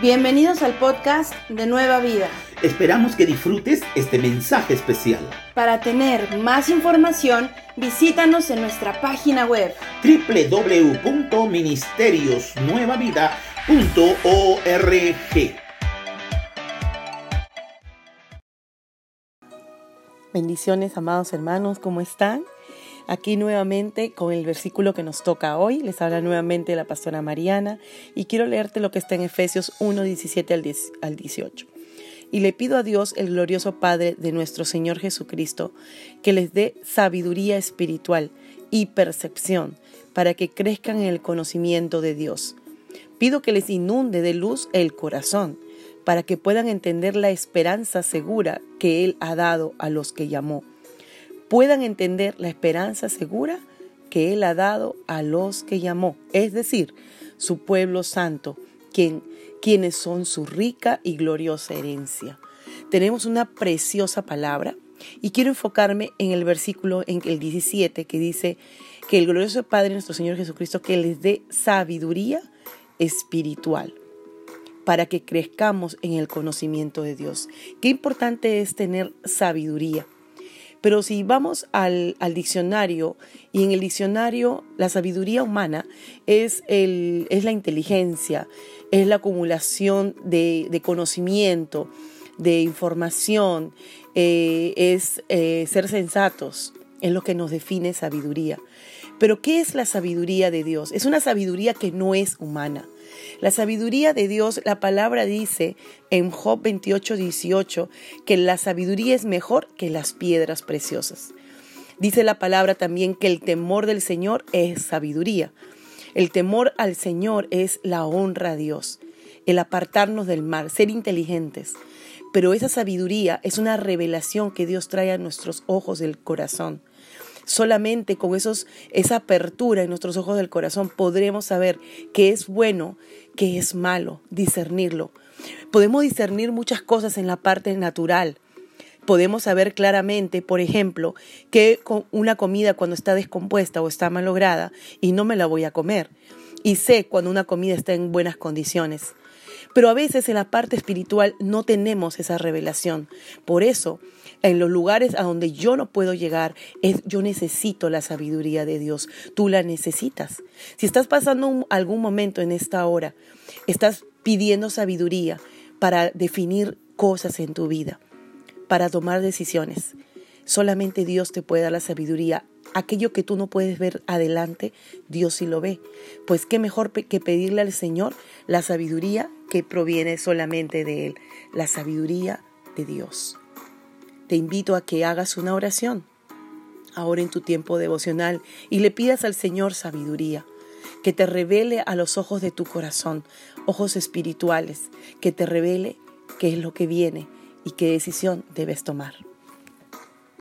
Bienvenidos al podcast de Nueva Vida. Esperamos que disfrutes este mensaje especial. Para tener más información, visítanos en nuestra página web www.ministeriosnuevavida.org. Bendiciones, amados hermanos, ¿cómo están? Aquí nuevamente con el versículo que nos toca hoy, les habla nuevamente la pastora Mariana y quiero leerte lo que está en Efesios 1, 17 al 18. Y le pido a Dios, el glorioso Padre de nuestro Señor Jesucristo, que les dé sabiduría espiritual y percepción para que crezcan en el conocimiento de Dios. Pido que les inunde de luz el corazón, para que puedan entender la esperanza segura que Él ha dado a los que llamó puedan entender la esperanza segura que Él ha dado a los que llamó, es decir, su pueblo santo, quien, quienes son su rica y gloriosa herencia. Tenemos una preciosa palabra y quiero enfocarme en el versículo en el 17 que dice que el glorioso Padre nuestro Señor Jesucristo que les dé sabiduría espiritual para que crezcamos en el conocimiento de Dios. Qué importante es tener sabiduría. Pero si vamos al, diccionario, y en el diccionario la sabiduría humana es, el, es la inteligencia, es la acumulación de, conocimiento, de información, eh, es eh, ser sensatos, es lo que nos define sabiduría. Pero ¿qué es la sabiduría de Dios? Es una sabiduría que no es humana. La sabiduría de Dios, la palabra dice en Job 28, 18, que la sabiduría es mejor que las piedras preciosas. Dice la palabra también que el temor del Señor es sabiduría. El temor al Señor es la honra a Dios, el apartarnos del mal, ser inteligentes. Pero esa sabiduría es una revelación que Dios trae a nuestros ojos del corazón. Solamente con esos, esa apertura en nuestros ojos del corazón podremos saber qué es bueno, qué es malo, discernirlo. Podemos discernir muchas cosas en la parte natural. Podemos saber claramente, por ejemplo, que una comida cuando está descompuesta o está malograda y no me la voy a comer. Y sé cuando una comida está en buenas condiciones. Pero a veces en la parte espiritual no tenemos esa revelación. Por eso, en los lugares a donde yo no puedo llegar, es, yo necesito la sabiduría de Dios. Tú la necesitas. Si estás pasando algún momento en esta hora, estás pidiendo sabiduría para definir cosas en tu vida, para tomar decisiones. Solamente Dios te puede dar la sabiduría aquello que tú no puedes ver adelante, Dios sí lo ve. Pues qué mejor que pedirle al Señor la sabiduría que proviene solamente de Él, la sabiduría de Dios. Te invito a que hagas una oración ahora en tu tiempo devocional y le pidas al Señor sabiduría, que te revele a los ojos de tu corazón, ojos espirituales, que te revele qué es lo que viene y qué decisión debes tomar.